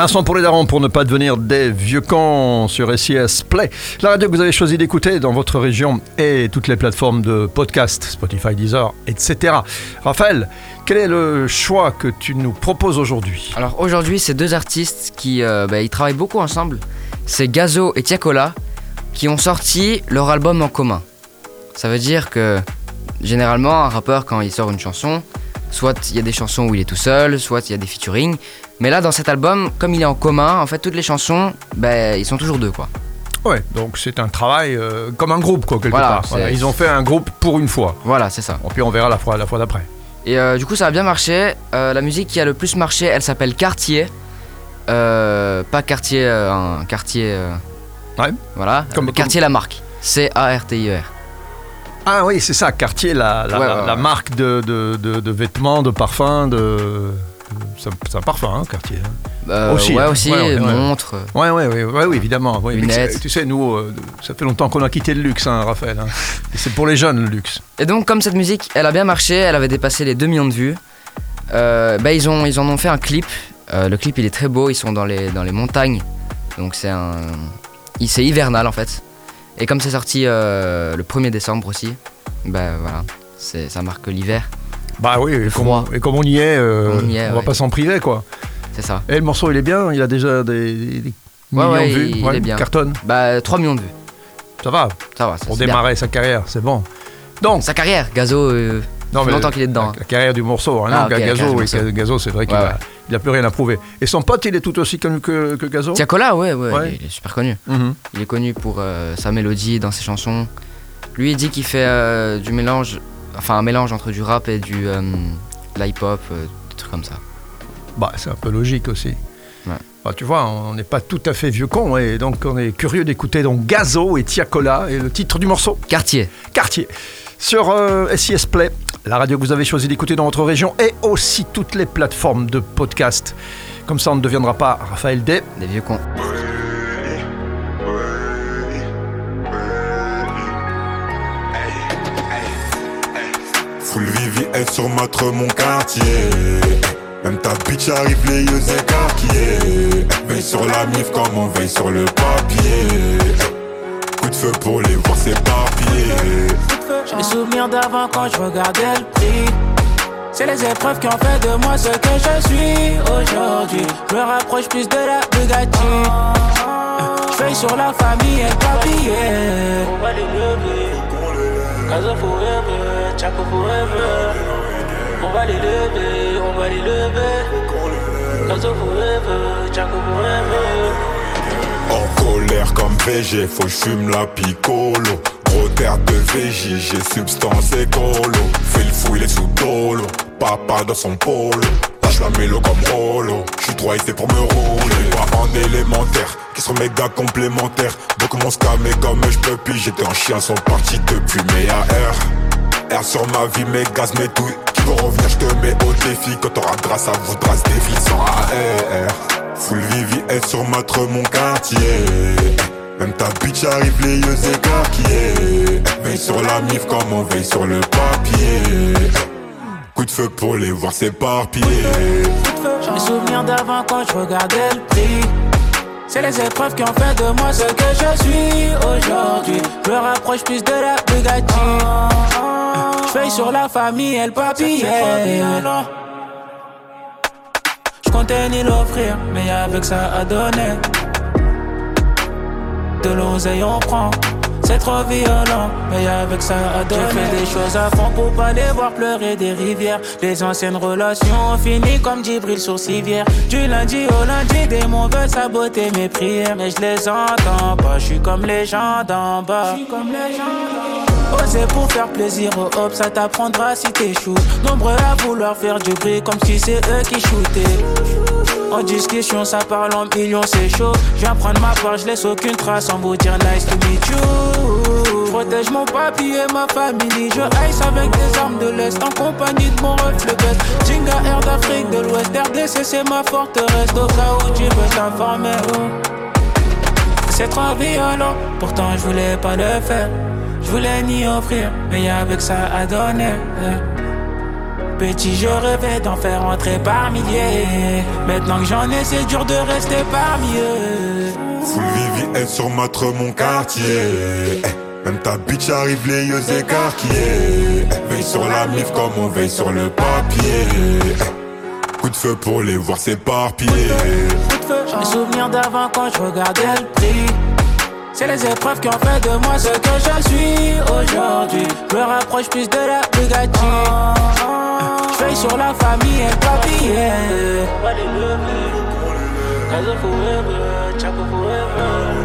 Un son pour les darons pour ne pas devenir des vieux cons sur SIS Play. La radio que vous avez choisi d'écouter dans votre région et toutes les plateformes de podcast, Spotify, Deezer, etc. Raphaël, quel est le choix que tu nous proposes aujourd'hui? Alors aujourd'hui, c'est deux artistes qui euh, bah, ils travaillent beaucoup ensemble. C'est Gazo et Tiakola qui ont sorti leur album en commun. Ça veut dire que généralement, un rappeur, quand il sort une chanson, soit il y a des chansons où il est tout seul, soit il y a des featuring. Mais là, dans cet album, comme il est en commun, en fait, toutes les chansons, ben, ils sont toujours deux, quoi. Ouais, donc c'est un travail euh, comme un groupe, quoi, quelque Voilà, part. Voilà, ils ont fait un groupe pour une fois. Voilà, c'est ça. Et puis on verra la fois, la fois d'après. Et euh, du coup, ça a bien marché. Euh, la musique qui a le plus marché, elle s'appelle Quartier. Pas Quartier, un quartier. Ouais. Voilà. Comme- quartier, la marque. C-A-R-T-I-E-R. Ah oui, c'est ça, Cartier, la, la, Ouais, la- ouais, la ouais. marque de, de, de- de vêtements, de parfums, de... de- C'est un- parfum, hein, Cartier. hein. Euh, Aussi, ouais, hein. aussi, Ouais, ouais, ouais. montre. Ouais, ouais, ouais, ouais, oui, évidemment. Lunettes. Tu sais, nous, euh, ça fait longtemps qu'on a quitté le luxe, hein, Raphaël. hein. C'est pour les jeunes, le luxe. Et donc, comme cette musique, elle a bien marché, elle avait dépassé les 2 millions de vues, euh, bah, ils, ont, ils en ont fait un clip. Euh, le clip, il est très beau, ils sont dans les, dans les montagnes. Donc, c'est un. C'est hivernal en fait. Et comme c'est sorti euh, le 1er décembre aussi, bah voilà, ça marque l'hiver, Bah oui, et comme, froid. et comme on y est, euh, On y est, on va ouais. pas s'en priver, quoi. c'est ça. Et le morceau, il est bien, il a déjà des, des millions ouais, de vues. il- il est bien. Cartonne, Bah, 3 millions de vues, ça va, ça va. ça, pour c'est bien. démarrer sa carrière, c'est bon. Donc, Sa carrière, Gazo, euh, non, fait longtemps qu'il est dedans. La, la carrière du morceau, hein, Ah, la Gazo, oui. Gazo, c'est vrai qu'il a, il a plus rien à prouver. Et son pote, il est tout aussi connu que, que Gazo? Tiakola, ouais, ouais, Ouais. Il, est, il est super connu. Mhm. Il est connu pour euh, sa mélodie dans ses chansons. Lui, il dit qu'il fait euh, du mélange, enfin un mélange entre du rap et du euh, de l'hip-hop, euh, des trucs comme ça. Bah, c'est un peu logique aussi. Ouais. Bah, tu vois, on n'est pas tout à fait vieux con, et donc on est curieux d'écouter donc Gazo et Tiakola, et le titre du morceau, Quartier. Quartier. Sur euh, SIS Play, la radio que vous avez choisi d'écouter dans votre région, et aussi toutes les plateformes de podcast. Comme ça, on ne deviendra pas Raphaël Day. Des vieux cons. Full VVS sur matre mon quartier Même ta bitch arrive les yeux écarquillés Veille sur la mif comme on veille sur le papier Coup de feu pour les voir s'éparpiller J'ai des souvenirs d'avant quand je regardais le prix. C'est les épreuves qui ont fait de moi ce que je suis aujourd'hui. Je me rapproche plus de la Bugatti. Veille sur la famille et le papier. On va les lever. On va les lever, forever, Chaco. En colère comme VG, faut que j'fume la picolo Gros terre de VJ, j'ai substance écolo Fais le fou, il est sous dolo. Papa dans son polo. Lâche la mélo comme Rolo. J'suis trop hypé pour me rouler. Pas en élémentaire, qui sont méga complémentaires. Donc mon scamé comme je peux puis J'étais en chien, sont partis depuis mes AR R sur ma vie, mes gaz, mes douilles. Qui vont revenir, je te mets au défi. Quand t'auras grâce à vous, trace des vies sans AR Full VVS sur matre mon quartier. Même ta bitch arrive les yeux écarquillés. Veille sur la mif comme on veille sur le papier. Coup de feu pour les voir s'éparpiller. J'ai des souvenirs d'avant quand je regardais le prix. C'est les épreuves qui ont fait de moi ce que je suis aujourd'hui. Je me rapproche plus de la Bugatti. Je veille sur la famille et le papier. Je comptais ni l'offrir, mais avec ça à donner. De l'oseille on prend. C'est trop violent, mais avec ça à donner. J'ai fait des choses à fond pour pas les voir pleurer des rivières. Les anciennes relations ont fini comme Djibril sur civière. Du lundi au lundi, des mots veulent saboter mes prières. Mais je les entends pas, je suis comme les gens d'en bas. comme les gens d'en bas. Oser pour faire plaisir aux hop, ça t'apprendra si t'échoues. Nombreux à vouloir faire du bruit comme si c'est eux qui shootaient. En discussion, ça parle en millions, c'est chaud. Je viens prendre ma part, je laisse aucune trace en vous dire nice to meet you. Protège mon papy et ma famille. Je ice avec des armes de l'Est en compagnie de mon reflet bête. Jinga Air d'Afrique de l'Ouest, RDC c'est ma forteresse. Au cas où tu veux t'informer. oh. C'est trop violent, pourtant je voulais pas le faire. Je voulais ni offrir, mais avec ça à donner. Petit, je rêvais d'en faire entrer par milliers. Maintenant que j'en ai, c'est dur de rester parmi eux. Full Vivi est sur matre mon quartier. Eh, Même ta bitch arrive les yeux écarquillés. Eh, Veille sur la mif comme on veille sur le papier. Eh, Coup de feu pour les voir s'éparpiller. J'ai souvenir d'avant quand je regardais le prix. C'est les épreuves qui ont fait de moi ce que je suis aujourd'hui. Je me rapproche plus de la Bugatti. Je veille sur la famille et. Gazo forever, forever.